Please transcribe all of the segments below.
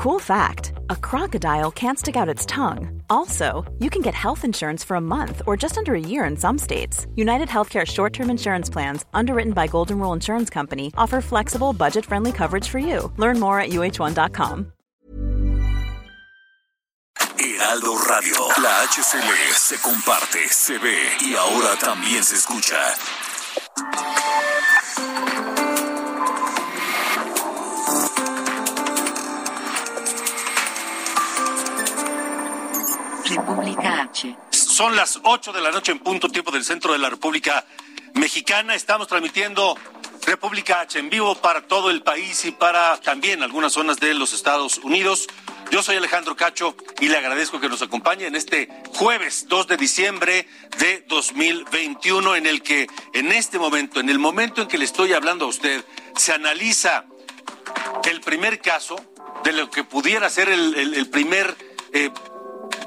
Cool fact a crocodile can't stick out its tongue. Also, you can get health insurance for a month or just under a year in some states. United Healthcare short term insurance plans, underwritten by Golden Rule Insurance Company, offer flexible, budget friendly coverage for you. Learn more at uh1.com. Heraldo Radio, la HCL se comparte, se ve y ahora también se escucha. República H. Son las 8 de la noche en punto, tiempo del centro de la República Mexicana. Estamos transmitiendo República H en vivo para todo el país y para también algunas zonas de los Estados Unidos. Yo soy Alejandro Cacho y le agradezco que nos acompañe en este jueves 2 de diciembre de 2021 en el que en este momento, en el momento en que le estoy hablando a usted, se analiza el primer caso de lo que pudiera ser el, primer eh,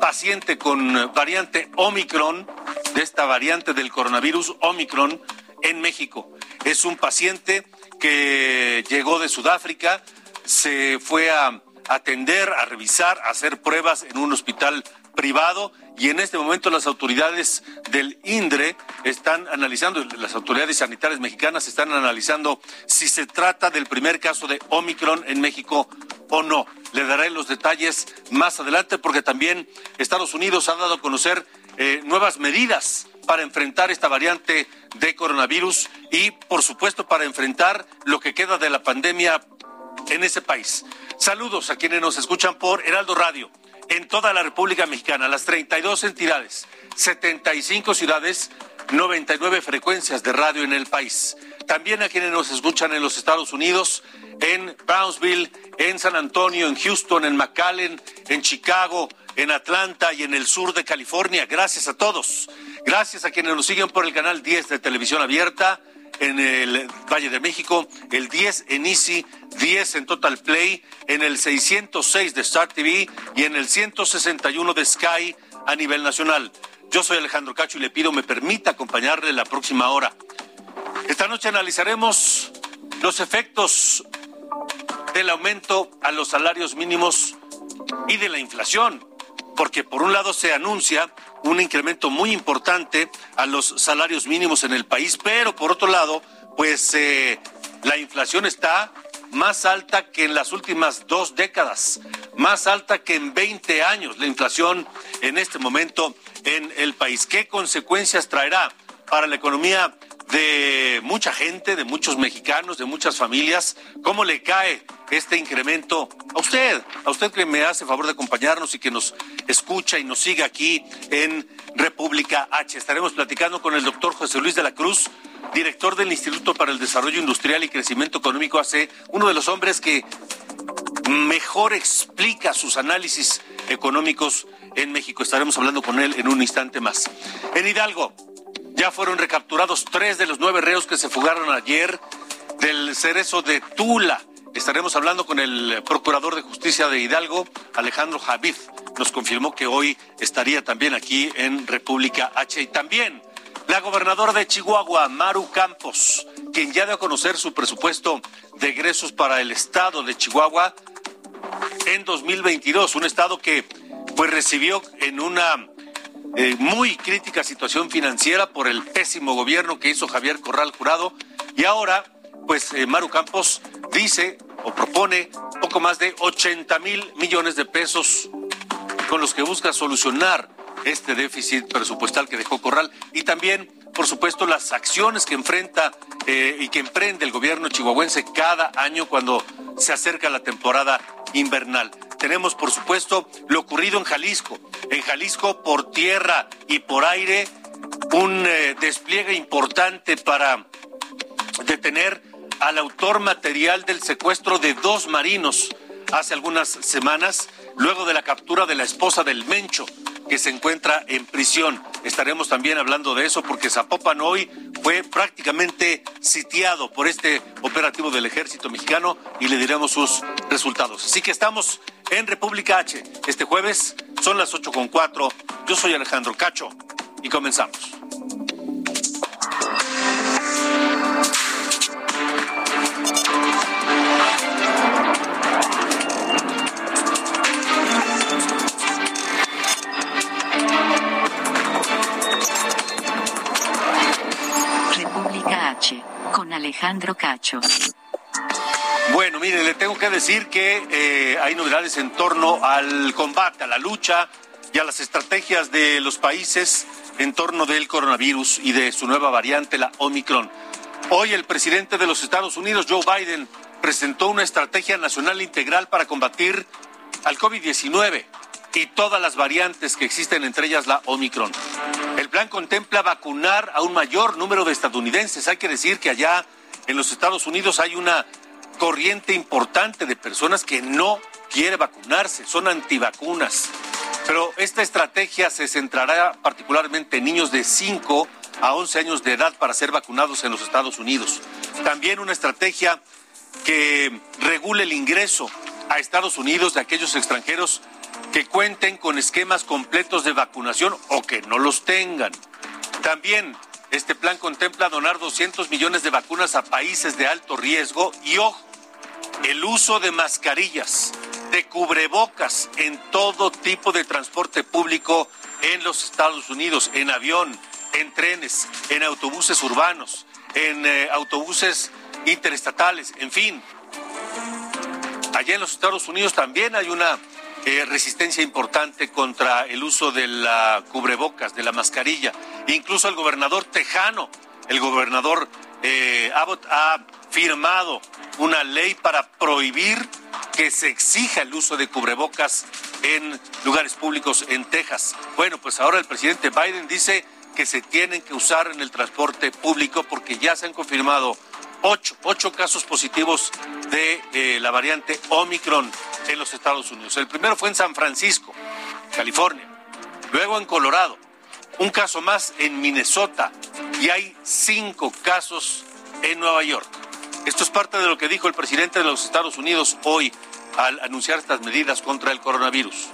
paciente con variante Omicron, de esta variante del coronavirus Omicron en México. Es un paciente que llegó de Sudáfrica, se fue a atender, a revisar, a hacer pruebas en un hospital privado y en este momento las autoridades del INDRE están analizando, las autoridades sanitarias mexicanas están analizando si se trata del primer caso de Omicron en México o no. Le daré los detalles más adelante porque también Estados Unidos ha dado a conocer eh, nuevas medidas para enfrentar esta variante de coronavirus y, por supuesto, para enfrentar lo que queda de la pandemia en ese país. Saludos a quienes nos escuchan por Heraldo Radio en toda la República Mexicana, las 32 entidades, 75 ciudades, 99 frecuencias de radio en el país. También a quienes nos escuchan en los Estados Unidos, en Brownsville, en San Antonio, en Houston, en McAllen, en Chicago, en Atlanta y en el sur de California. Gracias a todos. Gracias a quienes nos siguen por el canal 10 de Televisión Abierta en el Valle de México, el 10 en Easy, 10 en Total Play, en el 606 de Star TV y en el 161 de Sky a nivel nacional. Yo soy Alejandro Cacho y le pido me permita acompañarle la próxima hora. Esta noche analizaremos los efectos del aumento a los salarios mínimos y de la inflación, porque por un lado se anuncia un incremento muy importante a los salarios mínimos en el país, pero por otro lado, pues eh, la inflación está más alta que en las últimas dos décadas, más alta que en 20 años la inflación en este momento en el país. ¿Qué consecuencias traerá para la economía de mucha gente, de muchos mexicanos, de muchas familias? ¿Cómo le cae este incremento a usted? A usted que me hace favor de acompañarnos y que nos escucha y nos sigue aquí en República H. Estaremos platicando con el doctor José Luis de la Cruz, director del Instituto para el Desarrollo Industrial y Crecimiento Económico AC, uno de los hombres que mejor explica sus análisis económicos en México. Estaremos hablando con él en un instante más. En Hidalgo, ya fueron recapturados tres de los nueve reos que se fugaron ayer del cerezo de Tula. Estaremos hablando con el procurador de justicia de Hidalgo, Alejandro Javid. Nos confirmó que hoy estaría también aquí en República H. Y también la gobernadora de Chihuahua, Maru Campos, quien ya dio a conocer su presupuesto de egresos para el estado de Chihuahua en 2022, un estado que pues recibió en una eh, muy crítica situación financiera por el pésimo gobierno que hizo Javier Corral Jurado y ahora pues eh, Maru Campos dice o propone poco más de 80 mil millones de pesos con los que busca solucionar este déficit presupuestal que dejó Corral y también, por supuesto, las acciones que enfrenta eh, y que emprende el gobierno chihuahuense cada año cuando se acerca la temporada invernal. Tenemos, por supuesto, lo ocurrido en Jalisco. En Jalisco, por tierra y por aire, un eh, despliegue importante para detener al autor material del secuestro de dos marinos hace algunas semanas, luego de la captura de la esposa del Mencho, que se encuentra en prisión. Estaremos también hablando de eso porque Zapopan hoy fue prácticamente sitiado por este operativo del ejército mexicano y le diremos sus resultados. Así que estamos en República H. Este jueves son las ocho con cuatro. Yo soy Alejandro Cacho y comenzamos. Alejandro Cacho. Bueno, mire, le tengo que decir que eh, hay novedades en torno al combate, a la lucha y a las estrategias de los países en torno del coronavirus y de su nueva variante, la Omicron. Hoy el presidente de los Estados Unidos, Joe Biden, presentó una estrategia nacional integral para combatir al COVID-19 y todas las variantes que existen, entre ellas la Omicron. El plan contempla vacunar a un mayor número de estadounidenses. Hay que decir que allá en los Estados Unidos hay una corriente importante de personas que no quiere vacunarse, son antivacunas. Pero esta estrategia se centrará particularmente en niños de 5 a 11 años de edad para ser vacunados en los Estados Unidos. También una estrategia que regule el ingreso a Estados Unidos de aquellos extranjeros que cuenten con esquemas completos de vacunación o que no los tengan. También este plan contempla donar 200 millones de vacunas a países de alto riesgo y ojo, el uso de mascarillas, de cubrebocas en todo tipo de transporte público en los Estados Unidos, en avión, en trenes, en autobuses urbanos, en eh, autobuses interestatales, en fin. Allá en los Estados Unidos también hay una eh, resistencia importante contra el uso de la cubrebocas, de la mascarilla. Incluso el gobernador tejano, el gobernador eh, Abbott ha firmado una ley para prohibir que se exija el uso de cubrebocas en lugares públicos en Texas. Bueno, pues ahora el presidente Biden dice que se tienen que usar en el transporte público porque ya se han confirmado ocho, ocho casos positivos de eh, la variante Omicron en los Estados Unidos. El primero fue en San Francisco, California, luego en Colorado, un caso más en Minnesota y hay cinco casos en Nueva York. Esto es parte de lo que dijo el presidente de los Estados Unidos hoy al anunciar estas medidas contra el coronavirus.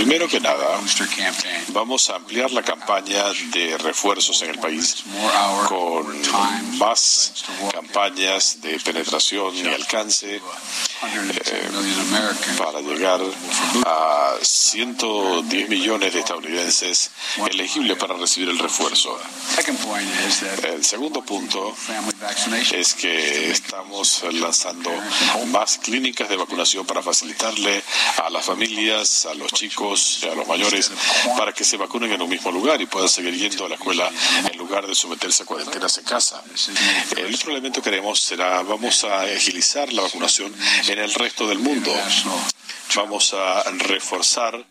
Primero que nada, vamos a ampliar la campaña de refuerzos en el país con más campañas de penetración y alcance eh, para llegar a 110 millones de estadounidenses elegibles para recibir el refuerzo. El segundo punto es que estamos lanzando más clínicas de vacunación para facilitarle a las familias, a los chicos, a los mayores, para que se vacunen en un mismo lugar y puedan seguir yendo a la escuela en lugar de someterse a cuarentenas en casa. El otro elemento que haremos será, vamos a agilizar la vacunación en el resto del mundo. Vamos a reforzar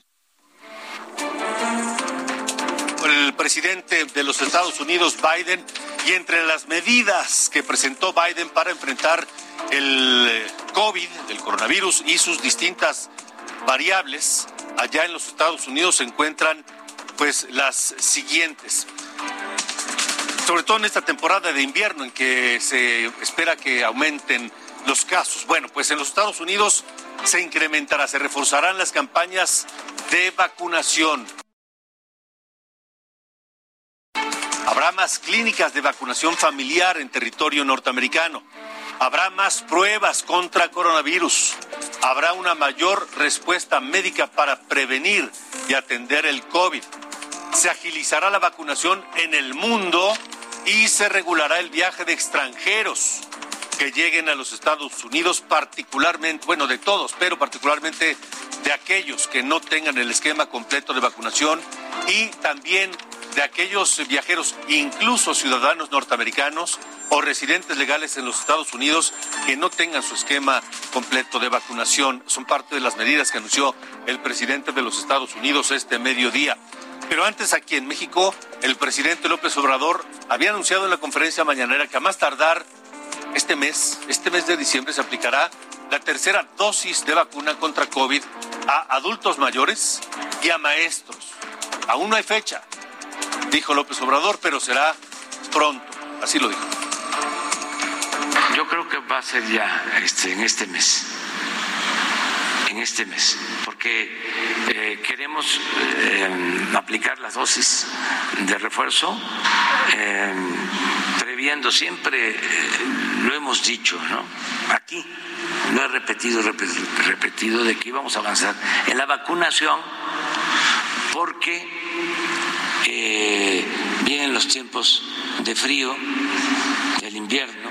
el presidente de los Estados Unidos, Biden, y entre las medidas que presentó Biden para enfrentar el COVID, el coronavirus y sus distintas variables, allá en los Estados Unidos se encuentran pues las siguientes. Sobre todo en esta temporada de invierno en que se espera que aumenten los casos. Bueno, pues en los Estados Unidos se incrementará, se reforzarán las campañas de vacunación. Habrá más clínicas de vacunación familiar en territorio norteamericano. Habrá más pruebas contra coronavirus. Habrá una mayor respuesta médica para prevenir y atender el COVID. Se agilizará la vacunación en el mundo y se regulará el viaje de extranjeros que lleguen a los Estados Unidos, particularmente, bueno, de todos, pero particularmente de aquellos que no tengan el esquema completo de vacunación y también de aquellos viajeros, incluso ciudadanos norteamericanos o residentes legales en los Estados Unidos que no tengan su esquema completo de vacunación. Son parte de las medidas que anunció el presidente de los Estados Unidos este mediodía. Pero antes aquí en México, el presidente López Obrador había anunciado en la conferencia mañanera que a más tardar este mes, este mes de diciembre, se aplicará la tercera dosis de vacuna contra COVID a adultos mayores y a maestros. Aún no hay fecha, dijo López Obrador, pero será pronto. Así lo dijo. Yo creo que va a ser ya este, en este mes. En este mes, porque eh, queremos eh, aplicar las dosis de refuerzo, eh, previendo siempre, lo hemos dicho, ¿no? Aquí lo he repetido, repetido, de que íbamos a avanzar en la vacunación, porque vienen los tiempos de frío, el invierno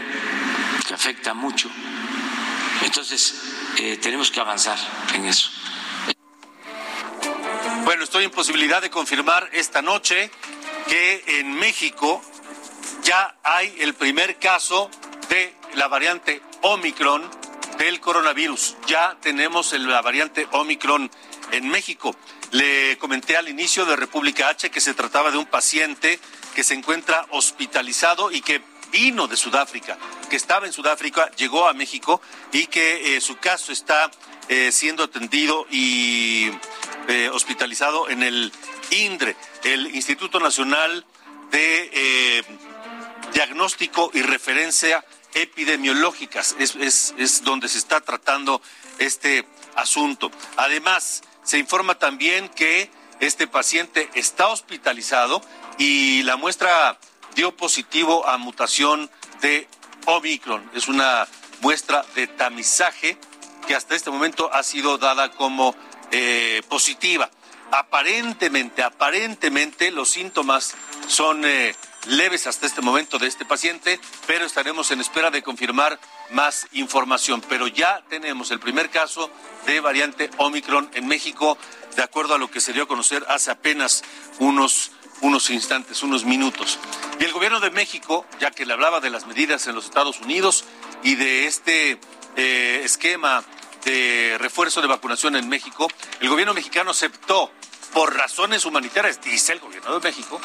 que afecta mucho. Entonces, eh, tenemos que avanzar en eso. Bueno, estoy en posibilidad de confirmar esta noche que en México ya hay el primer caso de la variante Omicron del coronavirus. Ya tenemos la variante Omicron en México. Le comenté al inicio de República H que se trataba de un paciente que se encuentra hospitalizado y que vino de Sudáfrica, que estaba en Sudáfrica, llegó a México y que eh, su caso está eh, siendo atendido y eh, hospitalizado en el INDRE, el Instituto Nacional de Diagnóstico y Referencia Epidemiológicas. Es, es donde se está tratando este asunto. Además, se informa también que este paciente está hospitalizado y la muestra dio positivo a mutación de Omicron. Es una muestra de tamizaje que hasta este momento ha sido dada como eh, positiva. Aparentemente, aparentemente los síntomas son eh, leves hasta este momento de este paciente, pero estaremos en espera de confirmar más información. Pero ya tenemos el primer caso de variante Omicron en México, de acuerdo a lo que se dio a conocer hace apenas unos, unos instantes, unos minutos. Y el gobierno de México, ya que le hablaba de las medidas en los Estados Unidos y de este eh, esquema de refuerzo de vacunación en México, el gobierno mexicano aceptó por razones humanitarias, dice el gobierno de México,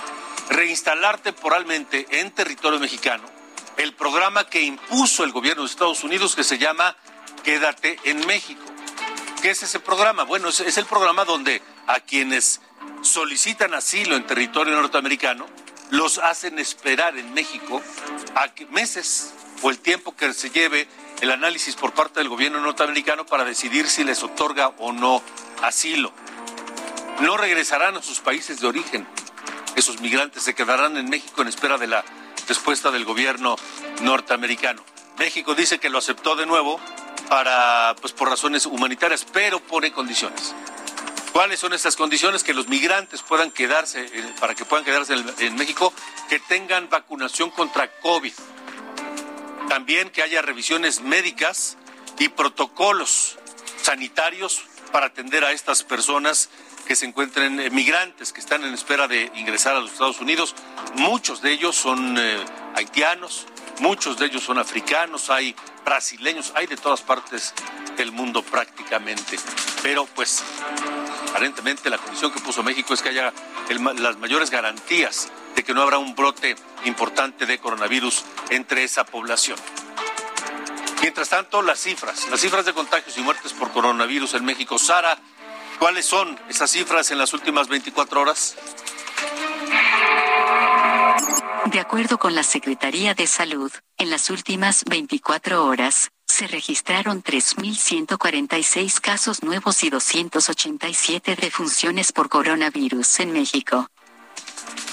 reinstalar temporalmente en territorio mexicano el programa que impuso el gobierno de Estados Unidos que se llama Quédate en México. ¿Qué es ese programa? Bueno, es, el programa donde a quienes solicitan asilo en territorio norteamericano los hacen esperar en México a meses o el tiempo que se lleve el análisis por parte del gobierno norteamericano para decidir si les otorga o no asilo. No regresarán a sus países de origen esos migrantes se quedarán en México en espera de la respuesta del gobierno norteamericano. México dice que lo aceptó de nuevo para, pues, por razones humanitarias, pero pone condiciones. ¿Cuáles son esas condiciones? Que los migrantes puedan quedarse, eh, para que puedan quedarse en México, que tengan vacunación contra COVID. También que haya revisiones médicas y protocolos sanitarios para atender a estas personas que se encuentren eh, migrantes que están en espera de ingresar a los Estados Unidos. Muchos de ellos son eh, haitianos, muchos de ellos son africanos, hay brasileños, hay de todas partes del mundo prácticamente. Pero pues aparentemente la condición que puso México es que haya las mayores garantías de que no habrá un brote importante de coronavirus entre esa población. Mientras tanto, las cifras, las cifras de contagios y muertes por coronavirus en México. Sara, ¿Cuáles son esas cifras en las últimas 24 horas? De acuerdo con la Secretaría de Salud, en las últimas 24 horas, se registraron 3.146 casos nuevos y 287 defunciones por coronavirus en México.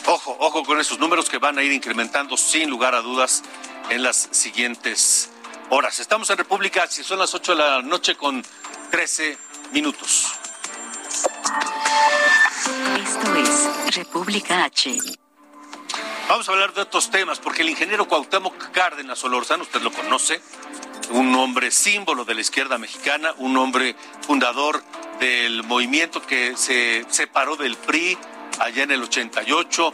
Ojo, ojo con esos números que van a ir incrementando sin lugar a dudas en las siguientes horas. Estamos en República, si son las 8 de la noche con 13 minutos. Esto es República H. Vamos a hablar de otros temas, porque el ingeniero Cuauhtémoc Cárdenas Solorzano, usted lo conoce, un hombre símbolo de la izquierda mexicana, un hombre fundador del movimiento que se separó del PRI allá en el 88,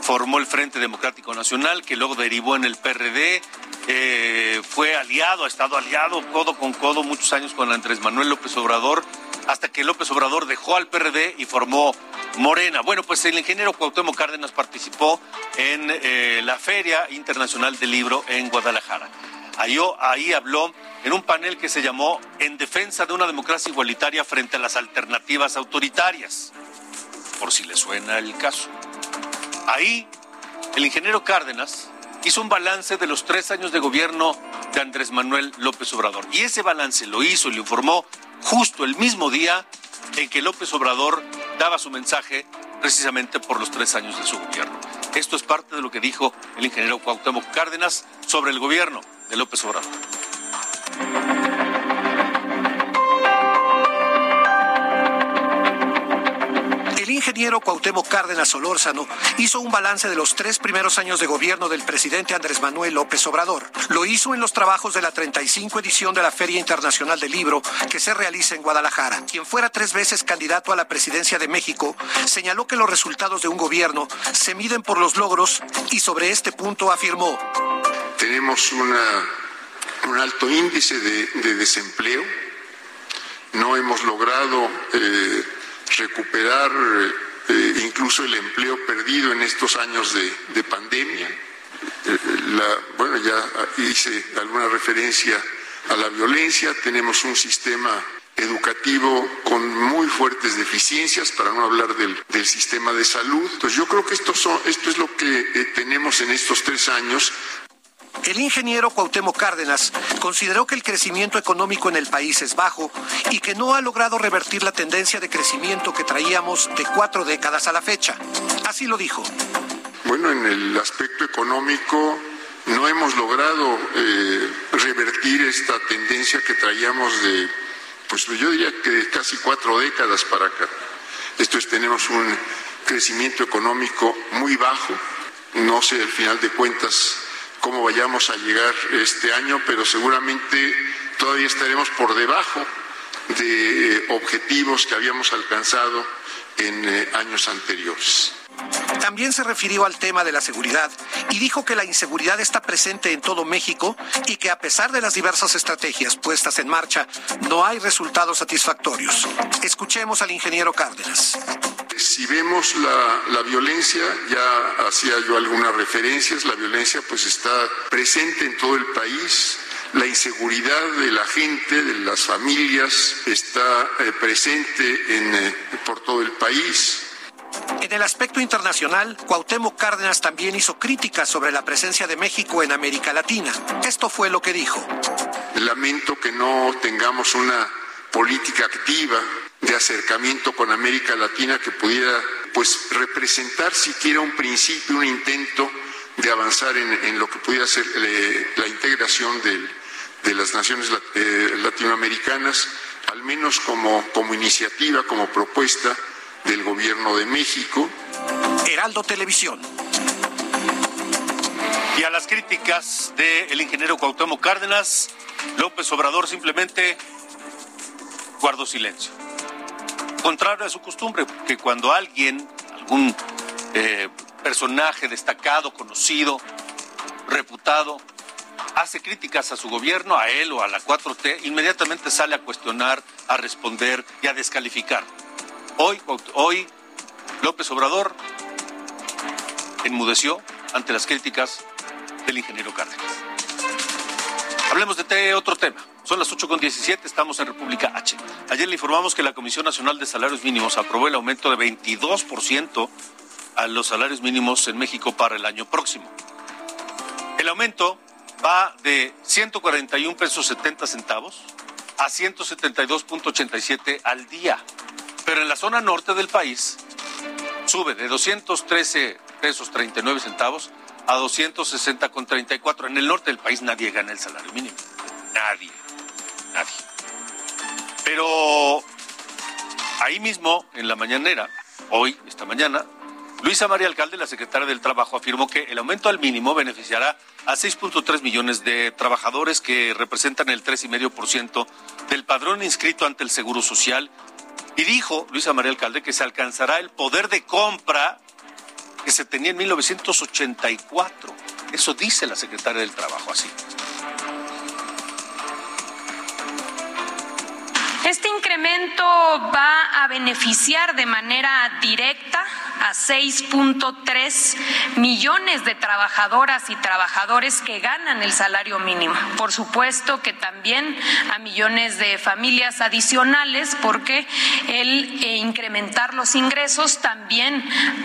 formó el Frente Democrático Nacional, que luego derivó en el PRD, eh, fue aliado, ha estado aliado codo con codo muchos años con Andrés Manuel López Obrador hasta que López Obrador dejó al PRD y formó Morena. Bueno, pues el ingeniero Cuauhtémoc Cárdenas participó en eh, la Feria Internacional del Libro en Guadalajara. Ahí, ahí habló en un panel que se llamó En defensa de una democracia igualitaria frente a las alternativas autoritarias, por si le suena el caso. Ahí el ingeniero Cárdenas hizo un balance de los tres años de gobierno de Andrés Manuel López Obrador. Y ese balance lo hizo y lo informó justo el mismo día en que López Obrador daba su mensaje precisamente por los tres años de su gobierno. Esto es parte de lo que dijo el ingeniero Cuauhtémoc Cárdenas sobre el gobierno de López Obrador. Ingeniero Cuauhtémoc Cárdenas Solórzano hizo un balance de los tres primeros años de gobierno del presidente Andrés Manuel López Obrador. Lo hizo en los trabajos de la 35 edición de la Feria Internacional del Libro que se realiza en Guadalajara. Quien fuera tres veces candidato a la presidencia de México señaló que los resultados de un gobierno se miden por los logros y sobre este punto afirmó. Tenemos un alto índice de, desempleo. No hemos logrado eh, recuperar eh, incluso el empleo perdido en estos años de, pandemia. Eh, bueno, ya hice alguna referencia a la violencia, tenemos un sistema educativo con muy fuertes deficiencias, para no hablar del, sistema de salud. Entonces yo creo que esto, son, esto es lo que eh, tenemos en estos tres años. El ingeniero Cuauhtémoc Cárdenas consideró que el crecimiento económico en el país es bajo y que no ha logrado revertir la tendencia de crecimiento que traíamos de cuatro décadas a la fecha. Así lo dijo. Bueno, en el aspecto económico no hemos logrado eh, revertir esta tendencia que traíamos de, pues yo diría que casi cuatro décadas para acá. Esto es, tenemos un crecimiento económico muy bajo. No sé al final de cuentas cómo vayamos a llegar este año, pero seguramente todavía estaremos por debajo de eh, objetivos que habíamos alcanzado en eh, años anteriores. También se refirió al tema de la seguridad y dijo que la inseguridad está presente en todo México y que a pesar de las diversas estrategias puestas en marcha, no hay resultados satisfactorios. Escuchemos al ingeniero Cárdenas. Si vemos la, violencia, ya hacía yo algunas referencias, la violencia pues está presente en todo el país, la inseguridad de la gente, de las familias, está eh, presente eh, por todo el país. En el aspecto internacional, Cuauhtémoc Cárdenas también hizo críticas sobre la presencia de México en América Latina. Esto fue lo que dijo. Lamento que no tengamos una política activa de acercamiento con América Latina que pudiera pues representar siquiera un principio, un intento de avanzar en, lo que pudiera ser eh, la integración de las naciones eh, latinoamericanas, al menos como, como iniciativa, como propuesta del gobierno de México. Heraldo Televisión. Y a las críticas del ingeniero Cuauhtémoc Cárdenas, López Obrador simplemente guardó silencio. Contrario a su costumbre, que cuando alguien, algún eh, personaje destacado, conocido, reputado, hace críticas a su gobierno, a él o a la 4T, inmediatamente sale a cuestionar, a responder y a descalificar. Hoy, hoy López Obrador enmudeció ante las críticas del ingeniero Cárdenas. Hablemos de otro tema. Son las 8.17, estamos en República H. Ayer le informamos que la Comisión Nacional de Salarios Mínimos aprobó el aumento de 22% a los salarios mínimos en México para el año próximo. El aumento va de 141 pesos 70 centavos a 172.87 al día. Pero en la zona norte del país sube de 213 pesos 39 centavos a 260 con 34. En el norte del país nadie gana el salario mínimo. Nadie. Nadie. Pero ahí mismo, en la mañanera, hoy, esta mañana, Luisa María Alcalde, la secretaria del Trabajo, afirmó que el aumento al mínimo beneficiará a 6.3 millones de trabajadores que representan el 3,5% del padrón inscrito ante el Seguro Social y dijo Luisa María Alcalde que se alcanzará el poder de compra que se tenía en 1984. Eso dice la secretaria del Trabajo así. Este incremento va a beneficiar de manera directa a 6.3 millones de trabajadoras y trabajadores que ganan el salario mínimo. Por supuesto que también a millones de familias adicionales porque el eh, incrementar los ingresos también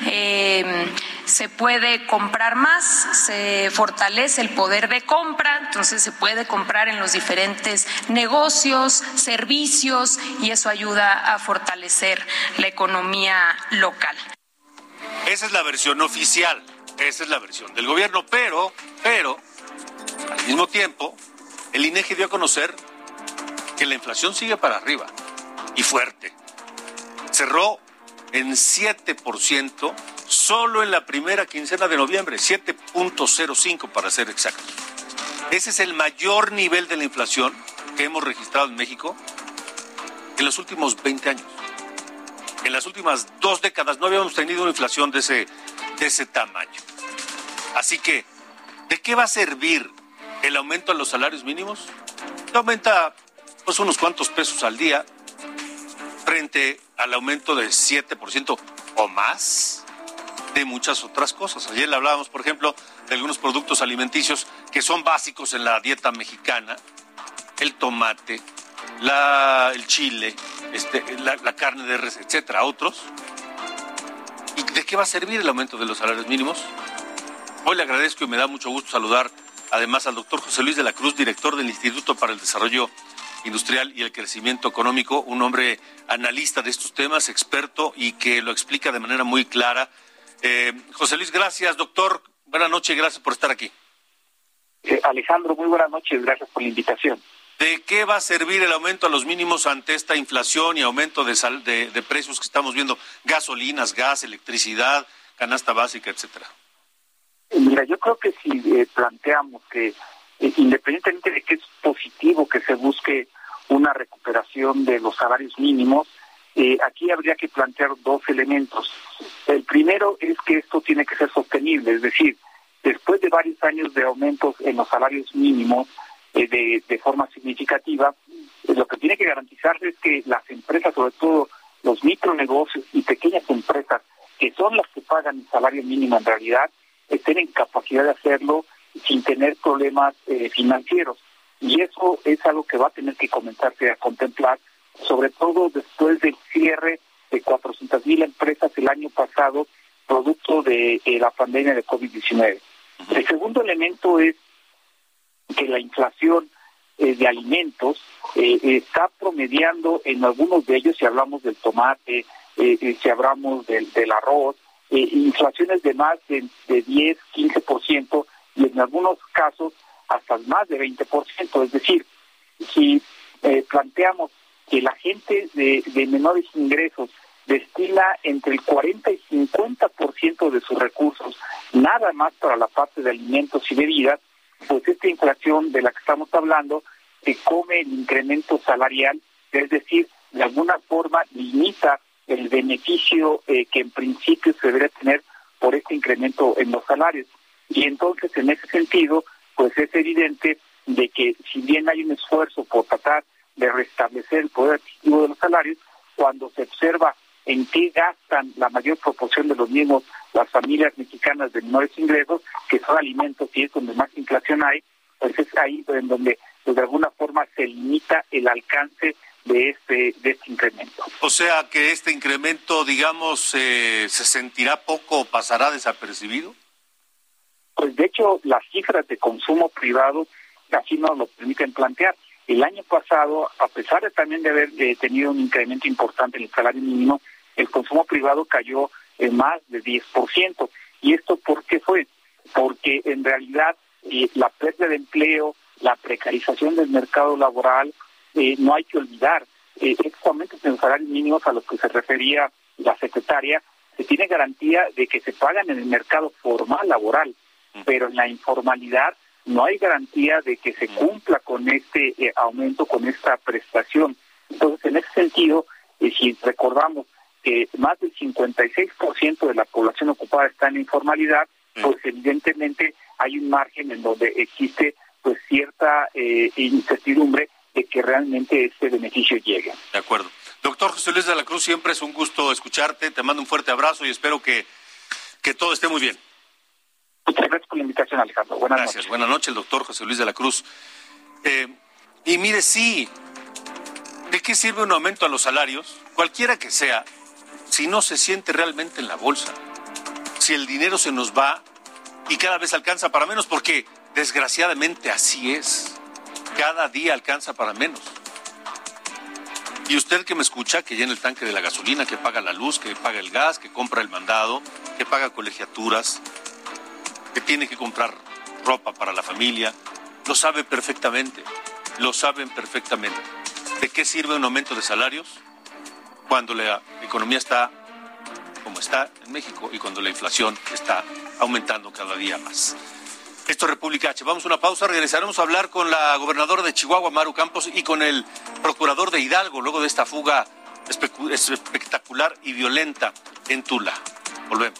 eh, se puede comprar más, se fortalece el poder de compra, entonces se puede comprar en los diferentes negocios, servicios y eso ayuda a fortalecer la economía local. Esa es la versión oficial, esa es la versión del gobierno, pero, pero, al mismo tiempo, el INEGI dio a conocer que la inflación sigue para arriba y fuerte. Cerró en 7% solo en la primera quincena de noviembre, 7.05 para ser exactos. Ese es el mayor nivel de la inflación que hemos registrado en México en los últimos 20 años. En las últimas dos décadas no habíamos tenido una inflación de ese, de ese tamaño. Así que, ¿de qué va a servir el aumento de los salarios mínimos? Aumenta pues unos cuantos pesos al día frente al aumento del 7% o más de muchas otras cosas. Ayer le hablábamos, por ejemplo, de algunos productos alimenticios que son básicos en la dieta mexicana, el tomate, la, el chile, este, la, carne de res, etcétera, otros. ¿Y de qué va a servir el aumento de los salarios mínimos? Hoy le agradezco y me da mucho gusto saludar además al doctor José Luis de la Cruz, director del Instituto para el Desarrollo Industrial y el Crecimiento Económico, un hombre analista de estos temas, experto y que lo explica de manera muy clara. Eh, José Luis, gracias, doctor. Buenas noches, gracias por estar aquí. Eh, Alejandro, muy buenas noches, gracias por la invitación. ¿De qué va a servir el aumento a los mínimos ante esta inflación y aumento de, sal, de, precios que estamos viendo? Gasolinas, gas, electricidad, canasta básica, etcétera. Mira, yo creo que si eh, planteamos que eh, independientemente de que es positivo que se busque una recuperación de los salarios mínimos, eh, aquí habría que plantear dos elementos. El primero es que esto tiene que ser sostenible, es decir, después de varios años de aumentos en los salarios mínimos eh, de, de, forma significativa, eh, lo que tiene que garantizarse es que las empresas, sobre todo los micronegocios y pequeñas empresas, que son las que pagan el salario mínimo en realidad, estén en capacidad de hacerlo sin tener problemas eh, financieros. Y eso es algo que va a tener que comenzarse a contemplar, sobre todo después del cierre de 400 mil empresas el año pasado, producto de eh, la pandemia de COVID-19. El segundo elemento es que la inflación eh, de alimentos eh, está promediando en algunos de ellos, si hablamos del tomate, eh, si hablamos del, arroz, inflaciones de más de, de 10, 15%, y en algunos casos hasta más de 20%. Es decir, si planteamos que la gente de, de, menores ingresos destina entre el 40 y 50% de sus recursos nada más para la parte de alimentos y bebidas, pues esta inflación de la que estamos hablando se come el incremento salarial, es decir, de alguna forma limita el beneficio eh, que en principio se debería tener por este incremento en los salarios. Y entonces, en ese sentido, pues es evidente de que si bien hay un esfuerzo por tratar de restablecer el poder adquisitivo de los salarios, cuando se observa en qué gastan la mayor proporción de los mismos las familias mexicanas de menores ingresos, que son alimentos y es donde más inflación hay, pues es ahí en donde pues de alguna forma se limita el alcance de este de este incremento. O sea que este incremento, digamos, eh, se sentirá poco o pasará desapercibido. Pues de hecho las cifras de consumo privado así nos lo permiten plantear. El año pasado, a pesar de también de haber eh, tenido un incremento importante en el salario mínimo, el consumo privado cayó en más de 10%. ¿Y esto por qué fue? Porque en realidad eh, la pérdida de empleo, la precarización del mercado laboral, eh, no hay que olvidar, eh, estos aumentos en salarios mínimos a los que se refería la secretaria, se tiene garantía de que se pagan en el mercado formal laboral, pero en la informalidad no hay garantía de que se cumpla con este eh, aumento, con esta prestación. Entonces, en ese sentido, eh, si recordamos que más del 56% de la población ocupada está en informalidad, pues evidentemente hay un margen en donde existe pues cierta eh, incertidumbre de que realmente este beneficio llegue. De acuerdo. Doctor José Luis de la Cruz, siempre es un gusto escucharte, te mando un fuerte abrazo y espero que, que todo esté muy bien. Muchas gracias por la invitación, Alejandro. Buenas gracias. noches. Buenas noches, el doctor José Luis de la Cruz. Eh, y mire, sí, ¿de qué sirve un aumento a los salarios? Cualquiera que sea, si no se siente realmente en la bolsa, si el dinero se nos va y cada vez alcanza para menos, porque desgraciadamente así es, cada día alcanza para menos. Y usted que me escucha, que llena el tanque de la gasolina, que paga la luz, que paga el gas, que compra el mandado, que paga colegiaturas, que tiene que comprar ropa para la familia, lo sabe perfectamente, lo saben perfectamente. ¿De qué sirve un aumento de salarios cuando la economía está como está en México y cuando la inflación está aumentando cada día más. Esto es República H. Vamos a una pausa, regresaremos a hablar con la gobernadora de Chihuahua, Maru Campos, y con el procurador de Hidalgo, luego de esta fuga espectacular y violenta en Tula. Volvemos.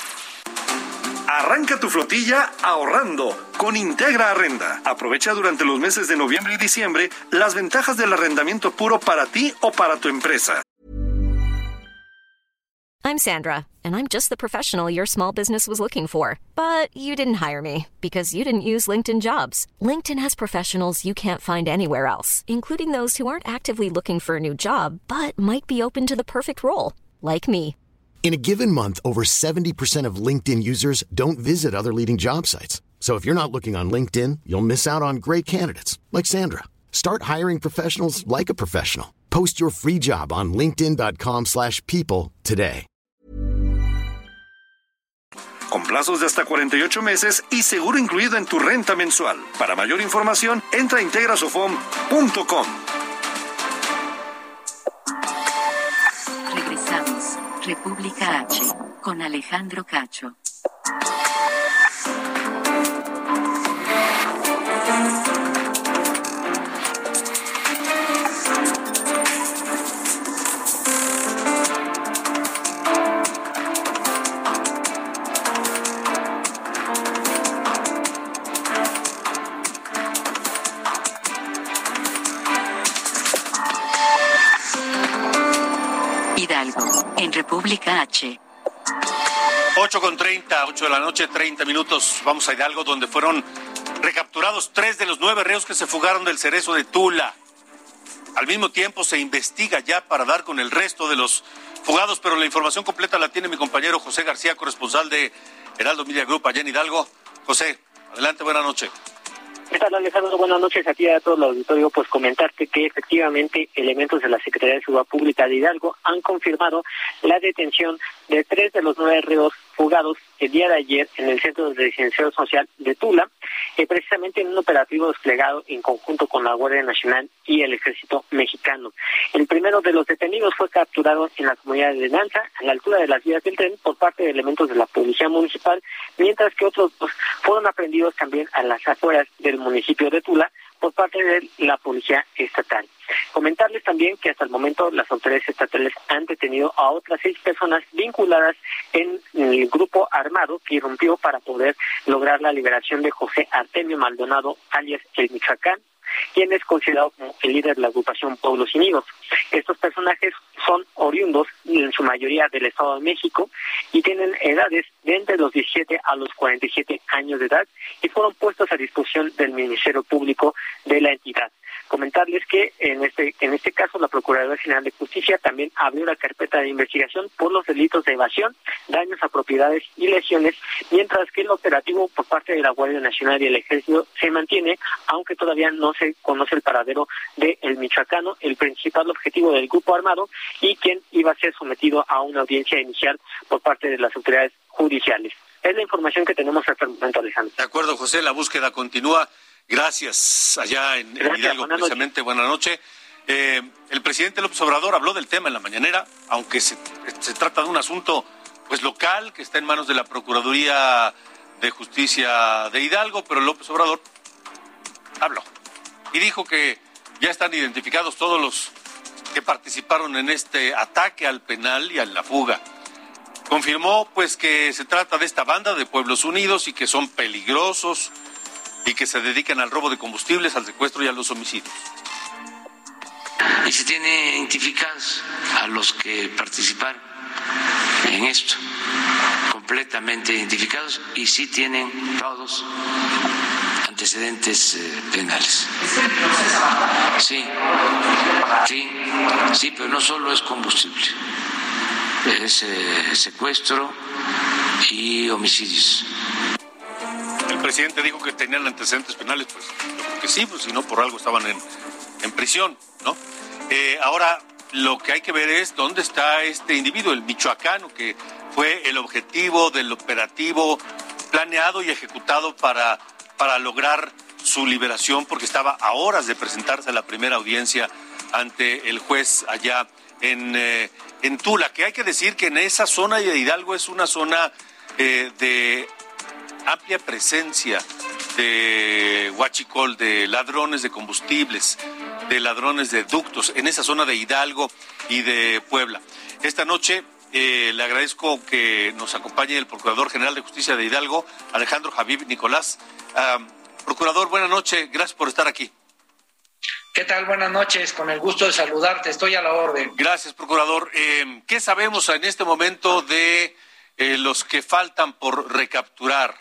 Arranca tu flotilla ahorrando con Integra Arrenda. Aprovecha durante los meses de noviembre y diciembre las ventajas del arrendamiento puro para ti o para tu empresa. I'm Sandra, and I'm just the professional your small business was looking for. But you didn't hire me because you didn't use LinkedIn jobs. LinkedIn has professionals you can't find anywhere else, including those who aren't actively looking for a new job but might be open to the perfect role, like me. In a given month, over 70% of LinkedIn users don't visit other leading job sites. So if you're not looking on LinkedIn, you'll miss out on great candidates like Sandra. Start hiring professionals like a professional. Post your free job on linkedin.com/people today. Con plazos de hasta 48 meses y seguro incluido en tu renta mensual. Para mayor información, entra a integrasofom.com. República H con Alejandro Cacho. H. 8 con 30, 8 de la noche, 30 minutos. Vamos a Hidalgo, donde fueron recapturados tres de los nueve reos que se fugaron del cerezo de Tula. Al mismo tiempo se investiga ya para dar con el resto de los fugados, pero la información completa la tiene mi compañero José García, corresponsal de Heraldo Media Group allá en Hidalgo. José, adelante, buena noche. ¿Qué tal, Alejandro? Buenas noches a ti y a todo el auditorio. Pues comentarte que efectivamente elementos de la Secretaría de Seguridad Pública de Hidalgo han confirmado la detención de tres de los nueve reos fugados el día de ayer en el Centro de Residencial Social de Tula, eh, precisamente en un operativo desplegado en conjunto con la Guardia Nacional y el Ejército Mexicano. El primero de los detenidos fue capturado en la comunidad de Danza, a la altura de las vías del tren, por parte de elementos de la Policía Municipal, mientras que otros dos fueron aprendidos también a las afueras del municipio de Tula por parte de la Policía Estatal. Comentarles también que hasta el momento las autoridades estatales han detenido a otras seis personas vinculadas en el grupo armado que irrumpió para poder lograr la liberación de José Artemio Maldonado, alias el Michoacán, quien es considerado como el líder de la agrupación Pueblos Unidos. Estos personajes son oriundos en su mayoría del Estado de México y tienen edades de entre los 17 a los 47 años de edad y fueron puestos a disposición del Ministerio Público de la entidad. Comentarles que en este en este caso la Procuraduría General de Justicia también abrió una carpeta de investigación por los delitos de evasión, daños a propiedades y lesiones, mientras que el operativo por parte de la Guardia Nacional y el Ejército se mantiene, aunque todavía no se conoce el paradero de el michoacano, el principal objetivo del grupo armado y quien iba a ser sometido a una audiencia inicial por parte de las autoridades judiciales. Es la información que tenemos hasta el momento, Alejandro. De acuerdo, José, la búsqueda continúa. Gracias. Allá en, Hidalgo, precisamente. Buenas noches. Eh, el presidente López Obrador habló del tema en la mañanera, aunque se, se, trata de un asunto pues local que está en manos de la Procuraduría de Justicia de Hidalgo, pero López Obrador habló y dijo que ya están identificados todos los que participaron en este ataque al penal y a la fuga. Confirmó pues que se trata de esta banda de Pueblos Unidos y que son peligrosos y que se dedican al robo de combustibles, al secuestro y a los homicidios. Y se tiene identificados a los que participaron en esto, completamente identificados y sí tienen todos antecedentes eh, penales. Sí, sí, sí, pero no solo es combustible. es eh, secuestro y homicidios. El presidente dijo que tenían antecedentes penales, pues yo creo que sí, pues si no por algo estaban en, en prisión, ¿no? Eh, ahora, lo que hay que ver es dónde está este individuo, el michoacano, que fue el objetivo del operativo planeado y ejecutado para, para lograr su liberación, porque estaba a horas de presentarse a la primera audiencia ante el juez allá en, eh, en Tula, que hay que decir que en esa zona de Hidalgo es una zona eh, de amplia presencia de huachicol, de ladrones de combustibles, de ladrones de ductos, en esa zona de Hidalgo y de Puebla. Esta noche eh, le agradezco que nos acompañe el Procurador General de Justicia de Hidalgo, Alejandro Javier Nicolás. Procurador, buenas noches, gracias por estar aquí. ¿Qué tal? Buenas noches, con el gusto de saludarte, estoy a la orden. Gracias, Procurador. Eh, ¿Qué sabemos en este momento de eh, los que faltan por recapturar?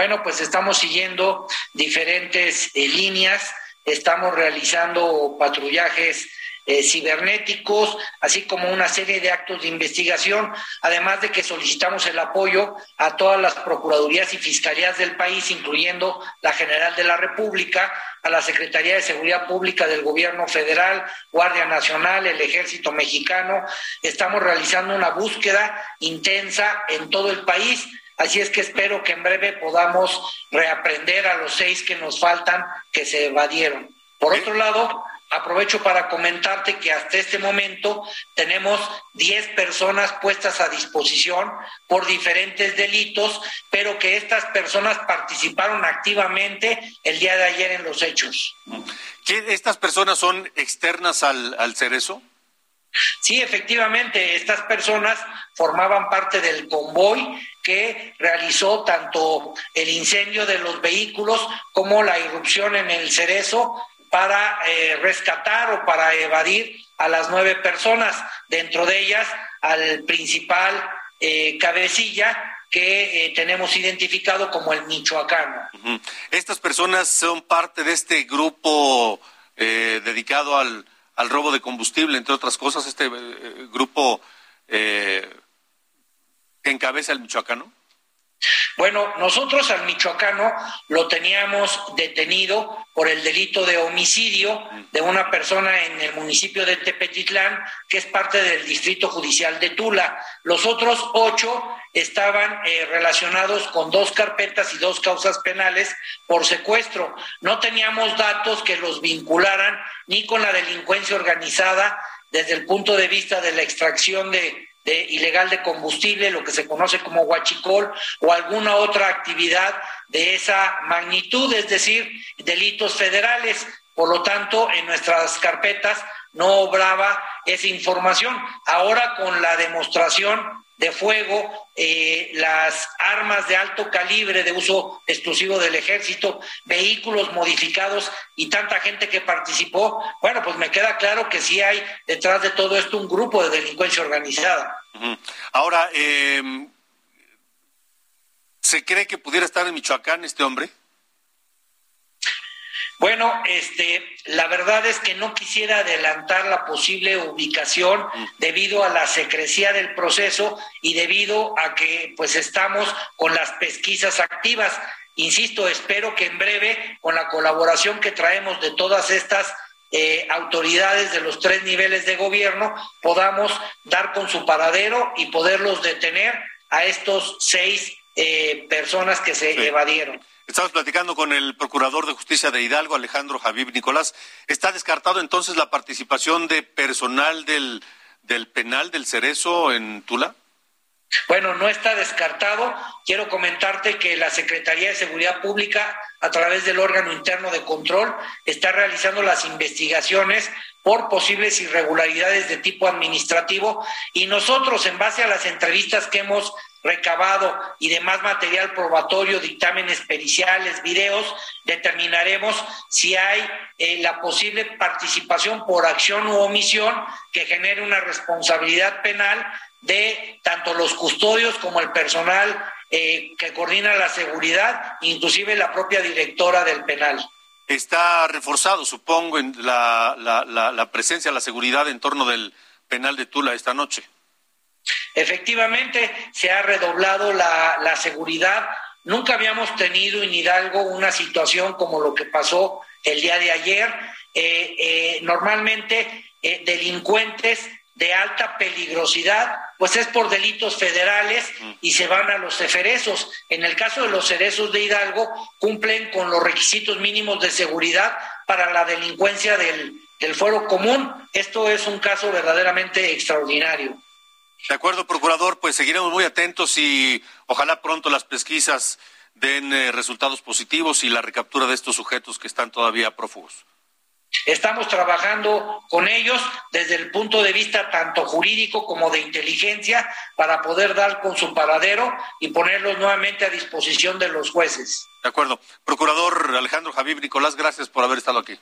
Bueno, pues estamos siguiendo diferentes líneas, estamos realizando patrullajes eh, cibernéticos, así como una serie de actos de investigación, además de que solicitamos el apoyo a todas las procuradurías y fiscalías del país, incluyendo la General de la República, a la Secretaría de Seguridad Pública del Gobierno Federal, Guardia Nacional, el Ejército Mexicano. Estamos realizando una búsqueda intensa en todo el país. Así es que espero que en breve podamos reaprender a los seis que nos faltan que se evadieron. Por otro lado, aprovecho para comentarte que hasta este momento tenemos 10 personas puestas a disposición por diferentes delitos, pero que estas personas participaron activamente el día de ayer en los hechos. ¿Estas personas son externas al, al Cerezo? Sí, efectivamente, estas personas formaban parte del convoy que realizó tanto el incendio de los vehículos como la irrupción en el Cerezo para eh, rescatar o para evadir a las nueve personas, dentro de ellas al principal eh, cabecilla que eh, tenemos identificado como el michoacano. Estas personas son parte de este grupo dedicado al, al, robo de combustible, entre otras cosas, este grupo que encabeza el michoacano. Bueno, nosotros al michoacano lo teníamos detenido por el delito de homicidio de una persona en el municipio de Tepetitlán, que es parte del distrito judicial de Tula. Los otros ocho estaban eh, relacionados con dos carpetas y dos causas penales por secuestro. No teníamos datos que los vincularan ni con la delincuencia organizada desde el punto de vista de la extracción de de ilegal de combustible, lo que se conoce como huachicol, o alguna otra actividad de esa magnitud, es decir, delitos federales. Por lo tanto, en nuestras carpetas no obraba esa información. Ahora con la demostración de fuego, eh, las armas de alto calibre de uso exclusivo del ejército, vehículos modificados y tanta gente que participó, bueno, pues me queda claro que sí hay detrás de todo esto un grupo de delincuencia organizada. Ahora, eh, ¿se cree que pudiera estar en Michoacán este hombre? Bueno, este, la verdad es que no quisiera adelantar la posible ubicación debido a la secrecía del proceso y debido a que pues estamos con las pesquisas activas. Insisto, espero que en breve, con la colaboración que traemos de todas estas eh, autoridades de los tres niveles de gobierno, podamos dar con su paradero y poderlos detener a estos seis eh, personas que se evadieron. Estamos platicando con el Procurador de Justicia de Hidalgo, Alejandro Javier Nicolás. ¿Está descartado entonces la participación de personal del, del penal del Cerezo en Tula? Bueno, no está descartado. Quiero comentarte que la Secretaría de Seguridad Pública, a través del órgano interno de control, está realizando las investigaciones por posibles irregularidades de tipo administrativo y nosotros, en base a las entrevistas que hemos recabado y demás material probatorio, dictámenes periciales, videos, determinaremos si hay eh, la posible participación por acción u omisión que genere una responsabilidad penal de tanto los custodios como el personal eh, que coordina la seguridad, inclusive la propia directora del penal. Está reforzado, supongo, en la, la, la, la presencia, la seguridad en torno del, penal de Tula esta noche. Efectivamente, se ha redoblado la, la seguridad. Nunca habíamos tenido en Hidalgo una situación como lo que pasó el día de ayer. Eh, eh, normalmente eh, delincuentes de alta peligrosidad, pues es por delitos federales y se van a los cerezos. En el caso de los cerezos de Hidalgo, cumplen con los requisitos mínimos de seguridad para la delincuencia del, del foro común. Esto es un caso verdaderamente extraordinario. De acuerdo, procurador, pues seguiremos muy atentos y ojalá pronto las pesquisas den eh, resultados positivos y la recaptura de estos sujetos que están todavía prófugos. Estamos trabajando con ellos desde el punto de vista tanto jurídico como de inteligencia para poder dar con su paradero y ponerlos nuevamente a disposición de los jueces. De acuerdo. Procurador Alejandro Javier Nicolás, gracias por haber estado aquí.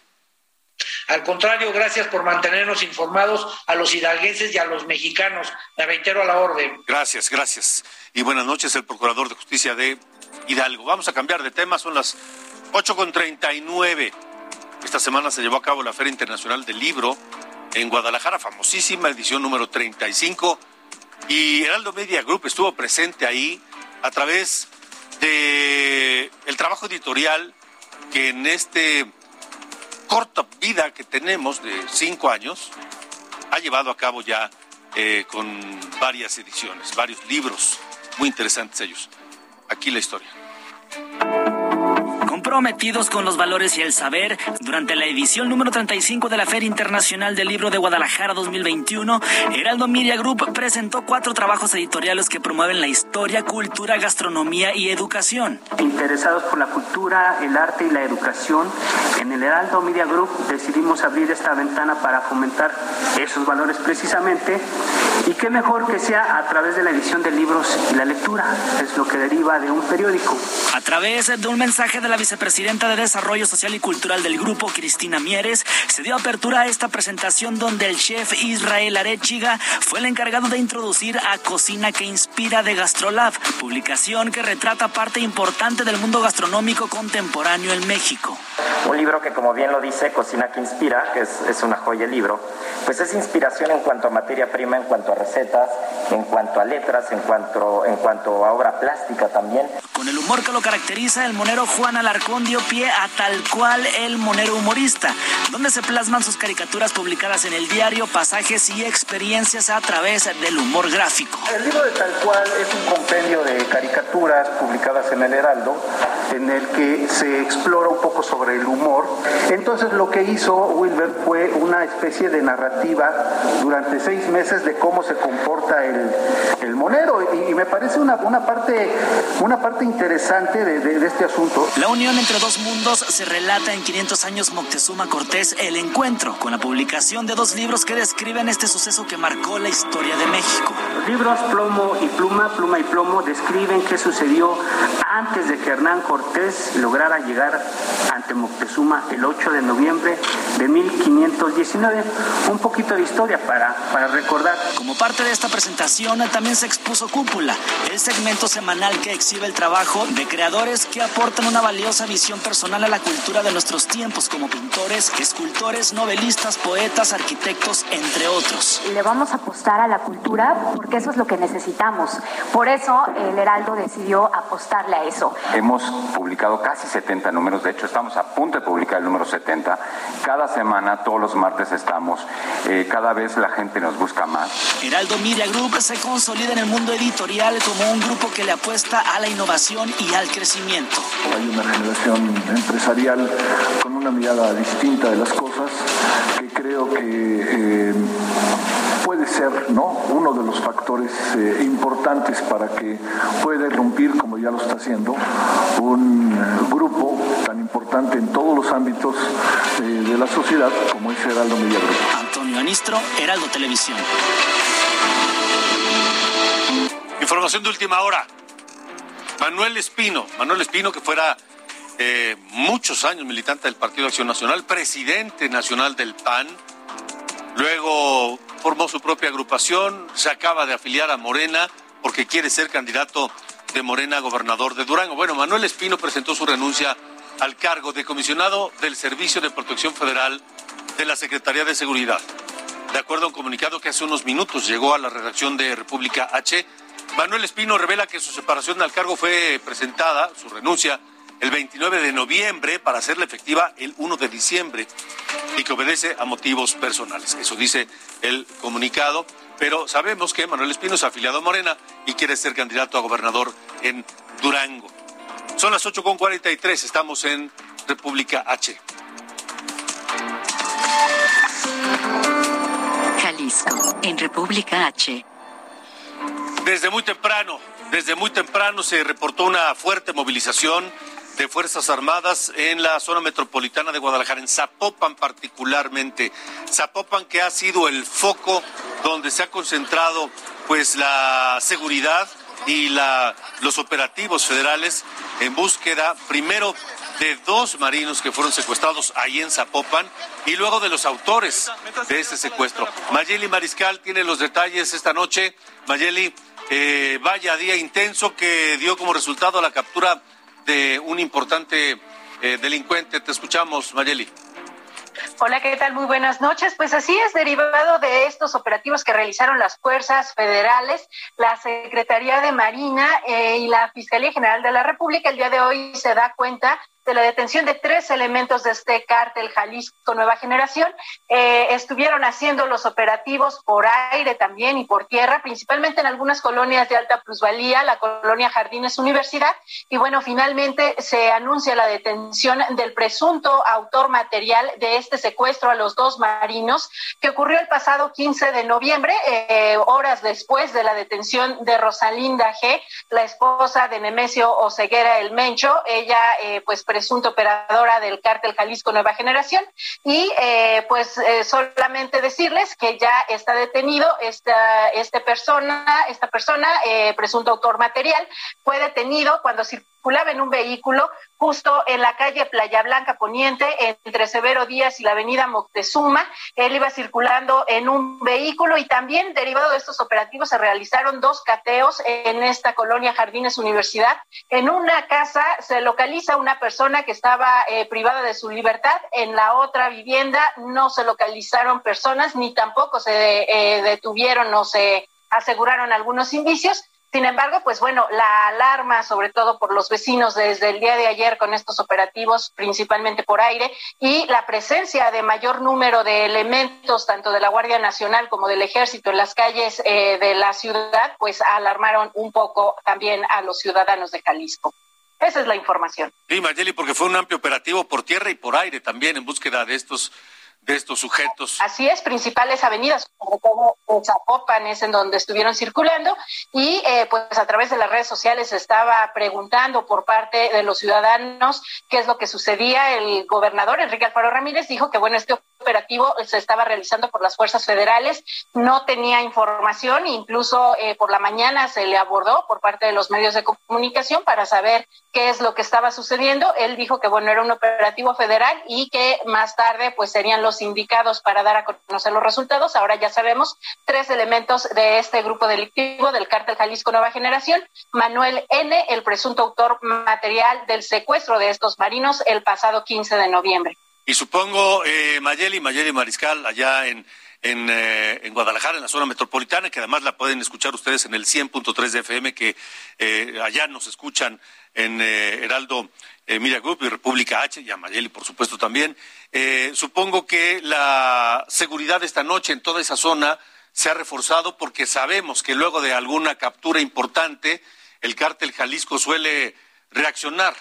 Al contrario, gracias por mantenernos informados a los hidalguenses y a los mexicanos. Me reitero a la orden. Gracias, gracias. Y buenas noches, el Procurador de Justicia de Hidalgo. Vamos a cambiar de tema, son las 8.39. Esta semana se llevó a cabo la Feria Internacional del Libro en Guadalajara, famosísima edición número 35. Y Heraldo Media Group estuvo presente ahí a través de el trabajo editorial que en este corta vida que tenemos de cinco años, ha llevado a cabo ya eh, con varias ediciones, varios libros, muy interesantes ellos. Aquí la historia comprometidos con los valores y el saber, durante la edición número 35 de la Feria Internacional del Libro de Guadalajara 2021, Heraldo Media Group presentó cuatro trabajos editoriales que promueven la historia, cultura, gastronomía y educación. Interesados por la cultura, el arte y la educación, en el Heraldo Media Group decidimos abrir esta ventana para fomentar esos valores precisamente y qué mejor que sea a través de la edición de libros y la lectura, es lo que deriva de un periódico. A través de un mensaje de la vicepresidenta de Desarrollo Social y Cultural del grupo, Cristina Mieres, se dio apertura a esta presentación donde el chef Israel Arechiga fue el encargado de introducir a Cocina que Inspira de Gastrolab, publicación que retrata parte importante del mundo gastronómico contemporáneo en México. Un libro que, como bien lo dice, Cocina que Inspira, que es, es una joya el libro, pues es inspiración en cuanto a materia prima, en cuanto a recetas, en cuanto a letras, en cuanto, en cuanto a obra plástica también. Con el humor que lo caracteriza, el monero Juan Alarcón dio pie a tal cual el monero humorista, donde se plasman sus caricaturas publicadas en el diario, pasajes y experiencias a través del humor gráfico. El libro de tal cual es un compendio de caricaturas publicadas en el Heraldo, en el que se explora un poco sobre el humor. Entonces lo que hizo Wilber fue una especie de narrativa durante seis meses de cómo se comporta el, el monero y, y, me parece una, una, parte, una parte interesante de, de, de este asunto. La unión entre dos mundos se relata en 500 años Moctezuma Cortés, El Encuentro, con la publicación de dos libros que describen este suceso que marcó la historia de México. Los libros Plomo y Pluma, Pluma y Plomo describen qué sucedió antes de que Hernán Cortés lograra llegar ante Moctezuma el 8 de noviembre de 1519. Un poquito de historia para, para recordar. Como parte de esta presentación también se expuso Cúpula, el segmento semanal que exhibe el trabajo de creadores que aportan una valiosa visión personal a la cultura de nuestros tiempos como pintores, escultores, novelistas, poetas, arquitectos, entre otros. Le vamos a apostar a la cultura porque eso es lo que necesitamos. Por eso el Heraldo decidió apostarle a eso. Hemos publicado casi 70 números, de hecho estamos a punto de publicar el número 70. Cada semana, todos los martes estamos, eh, cada vez la gente nos busca más. Heraldo Media Group se consolida en el mundo editorial como un grupo que le apuesta a la innovación y al crecimiento. Hay una generación empresarial con una mirada distinta de las cosas que creo que eh, puede ser ¿no? uno de los factores eh, importantes para que pueda irrumpir, como ya lo está haciendo, un eh, grupo tan importante en todos los ámbitos eh, de la sociedad como es Heraldo Media Group. Antonio Anistro, Heraldo Televisión. Información de última hora. Manuel Espino, Manuel Espino que fuera eh, muchos años militante del Partido Acción Nacional, presidente nacional del PAN, luego formó su propia agrupación, se acaba de afiliar a Morena porque quiere ser candidato de Morena a gobernador de Durango. Bueno, Manuel Espino presentó su renuncia al cargo de comisionado del Servicio de Protección Federal de la Secretaría de Seguridad. de acuerdo a un comunicado que hace unos minutos llegó a la redacción de República H. Manuel Espino revela que su separación al cargo fue presentada, su renuncia, el 29 de noviembre para hacerla efectiva el 1 de diciembre y que obedece a motivos personales. Eso dice el comunicado, pero sabemos que Manuel Espino es afiliado a Morena y quiere ser candidato a gobernador en Durango. Son las 8.43, estamos en República H. Jalisco, en República H. Desde muy temprano, desde muy temprano se reportó una fuerte movilización de Fuerzas Armadas en la zona metropolitana de Guadalajara, en Zapopan particularmente. Zapopan que ha sido el foco donde se ha concentrado pues la seguridad y la, los operativos federales en búsqueda primero de dos marinos que fueron secuestrados ahí en Zapopan y luego de los autores de este secuestro. Mayeli Mariscal tiene los detalles esta noche. Mayeli, eh, vaya día intenso que dio como resultado la captura de un importante eh, delincuente. Te escuchamos, Mayeli. Hola, ¿qué tal? Muy buenas noches. Pues así es, derivado de estos operativos que realizaron las fuerzas federales, la Secretaría de Marina eh, y la Fiscalía General de la República, el día de hoy se da cuenta de la detención de tres elementos de este cártel Jalisco Nueva Generación. Eh, estuvieron haciendo los operativos por aire también y por tierra, principalmente en algunas colonias de alta plusvalía, la colonia Jardines Universidad. Y bueno, finalmente se anuncia la detención del presunto autor material de este secuestro a los dos marinos que ocurrió el pasado 15 de noviembre, eh, horas después de la detención de Rosalinda G., la esposa de Nemesio Oseguera El Mencho. Ella, eh, pues, presunta operadora del cártel Jalisco Nueva Generación. Y eh, pues eh, solamente decirles que ya está detenido esta, este persona, esta persona, presunto autor material, fue detenido cuando circulaba en un vehículo justo en la calle Playa Blanca Poniente, entre Severo Díaz y la avenida Moctezuma. Él iba circulando en un vehículo y también derivado de estos operativos se realizaron dos cateos en esta colonia Jardines Universidad. En una casa se localiza una persona que estaba eh, privada de su libertad, en la otra vivienda no se localizaron personas ni tampoco se eh, detuvieron o se aseguraron algunos indicios. Sin embargo, pues bueno, la alarma, sobre todo por los vecinos desde el día de ayer con estos operativos, principalmente por aire, y la presencia de mayor número de elementos, tanto de la Guardia Nacional como del Ejército en las calles eh, de la ciudad, pues alarmaron un poco también a los ciudadanos de Jalisco. Esa es la información. Sí, Mayeli, porque fue un amplio operativo por tierra y por aire también en búsqueda de estos de estos sujetos. Así es, principales avenidas, sobre todo Zapopan es en donde estuvieron circulando y eh, pues a través de las redes sociales estaba preguntando por parte de los ciudadanos qué es lo que sucedía. El gobernador Enrique Alfaro Ramírez dijo que bueno, este operativo se estaba realizando por las fuerzas federales, no tenía información, incluso eh, por la mañana se le abordó por parte de los medios de comunicación para saber qué es lo que estaba sucediendo. Él dijo que bueno, era un operativo federal y que más tarde pues serían los indicados para dar a conocer los resultados. Ahora ya sabemos tres elementos de este grupo delictivo del cártel Jalisco Nueva Generación. Manuel N., el presunto autor material del secuestro de estos marinos el pasado 15 de noviembre. Y supongo, eh, Mayeli, Mayeli Mariscal, allá en, en, eh, en, Guadalajara, en la zona metropolitana, que además la pueden escuchar ustedes en el 100.3 de FM, que eh, allá nos escuchan en eh, Heraldo eh, Mira Group y República H, y a Mayeli, por supuesto, también. Eh, supongo que la seguridad esta noche en toda esa zona se ha reforzado porque sabemos que luego de alguna captura importante, el cártel Jalisco suele reaccionar.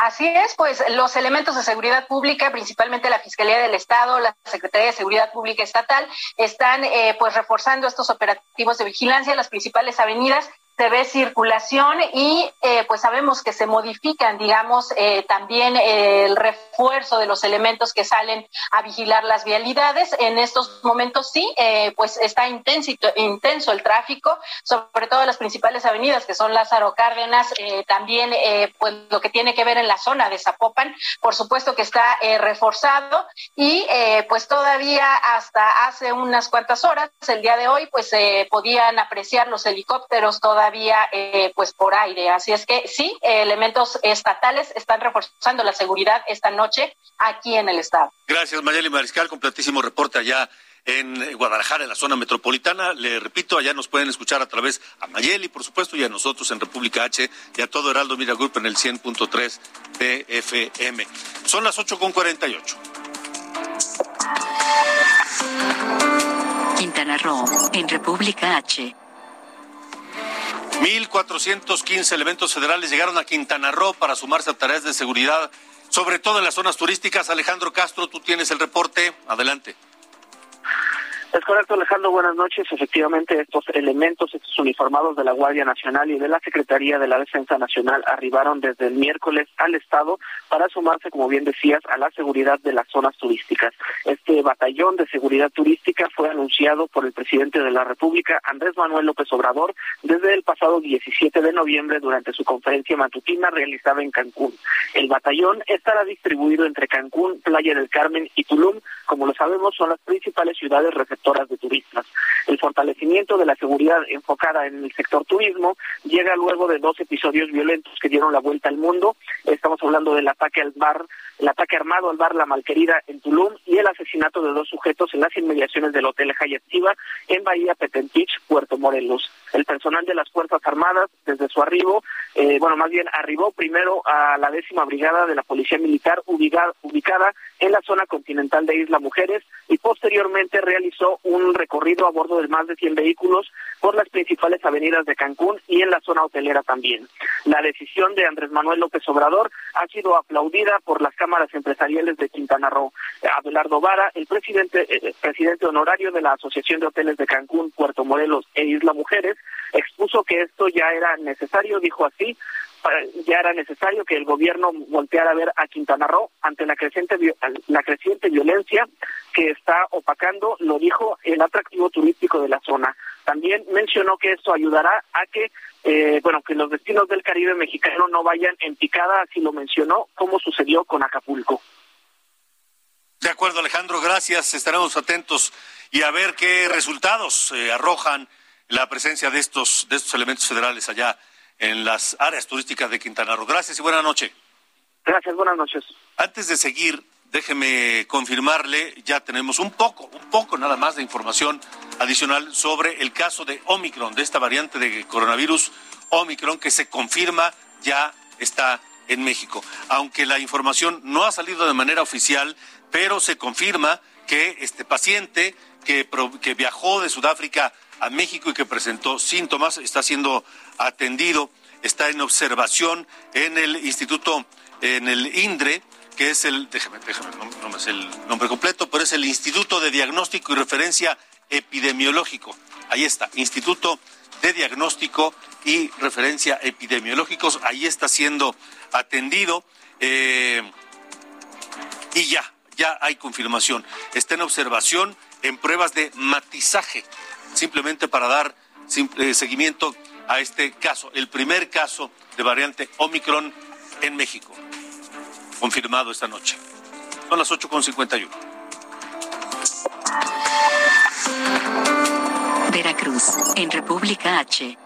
Así es, pues los elementos de seguridad pública, principalmente la Fiscalía del Estado, la Secretaría de Seguridad Pública Estatal, están eh, pues reforzando estos operativos de vigilancia en las principales avenidas se ve circulación y eh, pues sabemos que se modifican, digamos, eh, también el refuerzo de los elementos que salen a vigilar las vialidades. En estos momentos sí, eh, pues está intenso, intenso el tráfico, sobre todo las principales avenidas que son Lázaro Cárdenas, también pues lo que tiene que ver en la zona de Zapopan, por supuesto que está reforzado y pues todavía hasta hace unas cuantas horas, el día de hoy, pues se podían apreciar los helicópteros todavía todavía eh, pues por aire. Así es que sí, elementos estatales están reforzando la seguridad esta noche aquí en el estado. Gracias, Mayeli Mariscal, completísimo reporte allá en Guadalajara, en la zona metropolitana. Le repito, allá nos pueden escuchar a través a Mayeli, por supuesto, y a nosotros en República H y a todo Heraldo Mira Group en el 100.3 de FM. Son las 8.48. Quintana Roo, en República H. 1.415 elementos federales llegaron a Quintana Roo para sumarse a tareas de seguridad, sobre todo en las zonas turísticas. Alejandro Castro, tú tienes el reporte. Adelante. Es correcto, Alejandro. Buenas noches. Efectivamente, estos elementos, estos uniformados de la Guardia Nacional y de la Secretaría de la Defensa Nacional arribaron desde el miércoles al Estado para sumarse, como bien decías, a la seguridad de las zonas turísticas. Este batallón de seguridad turística fue anunciado por el presidente de la República, Andrés Manuel López Obrador, desde el pasado 17 de noviembre durante su conferencia matutina realizada en Cancún. El batallón estará distribuido entre Cancún, Playa del Carmen y Tulum. Como lo sabemos, son las principales ciudades El fortalecimiento de la seguridad enfocada en el sector turismo llega luego de dos episodios violentos que dieron la vuelta al mundo. Estamos hablando del ataque al bar, el ataque armado al bar La Malquerida en Tulum y el asesinato de dos sujetos en las inmediaciones del Hotel Hayativa en Bahía Petentich, Puerto Morelos. El personal de las Fuerzas Armadas, desde su arribo, eh, bueno, más bien arribó primero a la décima brigada de la Policía Militar ubicada, ubicada en la zona continental de Isla Mujeres posteriormente realizó un recorrido a bordo de más de 100 vehículos por las principales avenidas de Cancún y en la zona hotelera también. La decisión de Andrés Manuel López Obrador ha sido aplaudida por las cámaras empresariales de Quintana Roo. Abelardo Vara, el presidente, eh, presidente honorario de la Asociación de Hoteles de Cancún, Puerto Morelos e Isla Mujeres, expuso que esto ya era necesario, dijo así, ya era necesario que el gobierno volteara a ver a Quintana Roo ante la creciente la creciente violencia que está opacando, lo dijo, el atractivo turístico de la zona. También mencionó que esto ayudará a que eh, bueno, que los destinos del Caribe mexicano no vayan en picada, así lo mencionó, como sucedió con Acapulco. De acuerdo, Alejandro, gracias. Estaremos atentos y a ver qué resultados eh, arrojan la presencia de estos, de estos elementos federales allá en las áreas turísticas de Quintana Roo. Gracias y buena noche. Gracias, buenas noches. Antes de seguir, déjeme confirmarle, ya tenemos un poco, un poco nada más de información adicional sobre el caso de Omicron, de esta variante de coronavirus Omicron que se confirma ya está en México. Aunque la información no ha salido de manera oficial, pero se confirma que este paciente que, que viajó de Sudáfrica a México y que presentó síntomas está siendo atendido, está en observación en el Instituto, en el INDRE, que es el, déjame, déjame, no, sé el nombre completo, pero es el Instituto de Diagnóstico y Referencia Epidemiológico. Ahí está, Instituto de Diagnóstico y Referencia Epidemiológicos, ahí está siendo atendido eh, y ya, ya hay confirmación. Está en observación en pruebas de matizaje, simplemente para dar eh, seguimiento a este caso, el primer caso de variante Omicron en México, confirmado esta noche. Son las 8.51. Veracruz, en República H.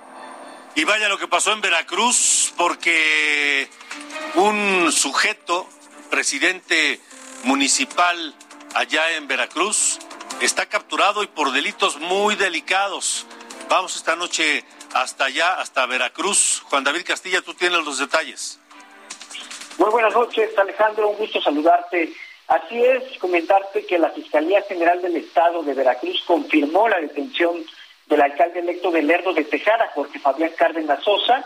Y vaya lo que pasó en Veracruz, porque un sujeto, presidente municipal allá en Veracruz, está capturado y por delitos muy delicados. Vamos esta noche hasta allá, hasta Veracruz. Juan David Castilla, tú tienes los detalles. Muy buenas noches, Alejandro, un gusto saludarte. Así es, comentarte que la Fiscalía General del Estado de Veracruz confirmó la detención del alcalde electo de Lerdo de Tejada, Jorge Fabián Cárdenas Sosa,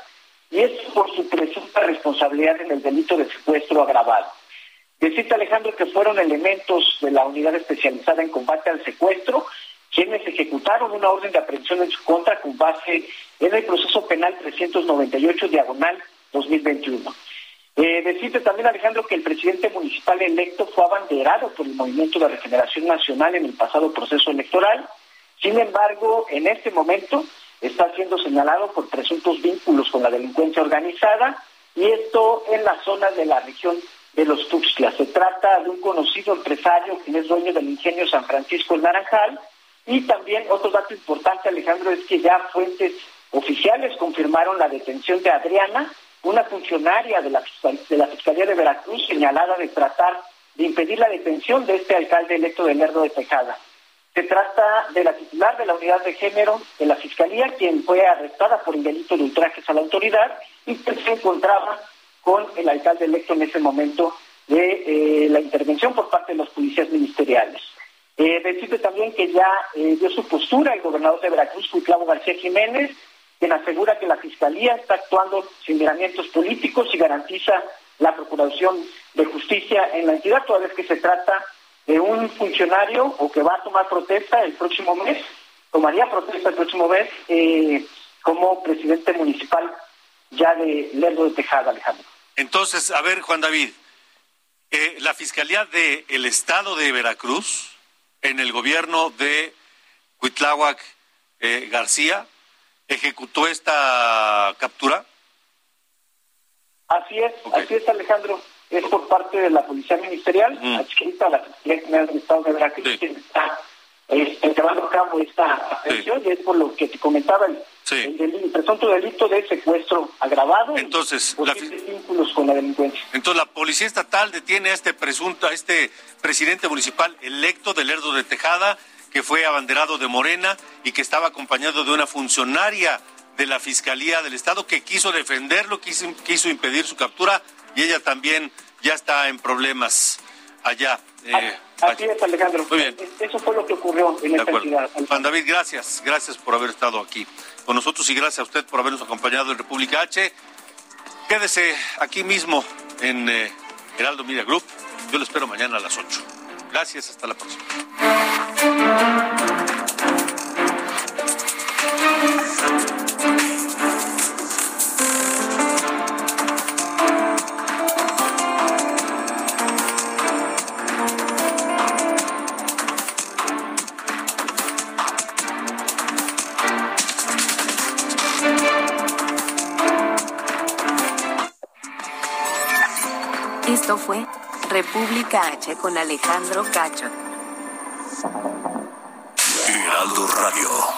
y es por su presunta responsabilidad en el delito de secuestro agravado. Decirte, Alejandro, que fueron elementos de la unidad especializada en combate al secuestro quienes ejecutaron una orden de aprehensión en su contra con base en el proceso penal 398 diagonal 2021. Eh, decirte también, Alejandro, que el presidente municipal electo fue abanderado por el Movimiento de Regeneración Nacional en el pasado proceso electoral. Sin embargo, en este momento está siendo señalado por presuntos vínculos con la delincuencia organizada y esto en la zona de la región de los Tuxtlas. Se trata de un conocido empresario que es dueño del ingenio San Francisco el Naranjal y también otro dato importante, Alejandro, es que ya fuentes oficiales confirmaron la detención de Adriana, una funcionaria de la, de la Fiscalía de Veracruz señalada de tratar de impedir la detención de este alcalde electo de Lerdo de Tejada. Se trata de la titular de la unidad de género de la Fiscalía, quien fue arrestada por el delito de ultrajes a la autoridad y que se encontraba con el alcalde electo en ese momento de eh, la intervención por parte de los policías ministeriales. Eh, decirte también que ya eh, dio su postura el gobernador de Veracruz, Clavo García Jiménez, quien asegura que la Fiscalía está actuando sin miramientos políticos y garantiza la Procuración de Justicia en la entidad, toda vez que se trata de un funcionario o que va a tomar protesta el próximo mes, tomaría protesta el próximo mes eh, como presidente municipal ya de Lerdo de Tejada, Alejandro. Entonces, a ver, Juan David, eh, la Fiscalía del Estado de Veracruz, en el gobierno de Cuitláhuac eh, García, ejecutó esta captura? Así es, así es Alejandro. Es por parte de la Policía Ministerial, mm. adscrita a la Fiscalía General del Estado de Veracruz, que está este, llevando a cabo esta aprehensión y es por lo que te comentaba el, el, presunto delito de secuestro agravado. Entonces, la vínculos con la delincuencia. Entonces, la Policía Estatal detiene a este presunto, a este presidente municipal electo de Lerdo de Tejada, que fue abanderado de Morena y que estaba acompañado de una funcionaria de la Fiscalía del Estado que quiso defenderlo, quiso, quiso impedir su captura y ella también ya está en problemas allá. Eh, Así es, Alejandro. Muy bien. Eso fue lo que ocurrió en esta ciudad. Juan David, gracias. Gracias por haber estado aquí con nosotros y gracias a usted por habernos acompañado en República H. Quédese aquí mismo en eh, Heraldo Media Group. Yo lo espero mañana a las 8. Gracias, hasta la próxima. Esto fue República H con Alejandro Cacho. Heraldo Radio.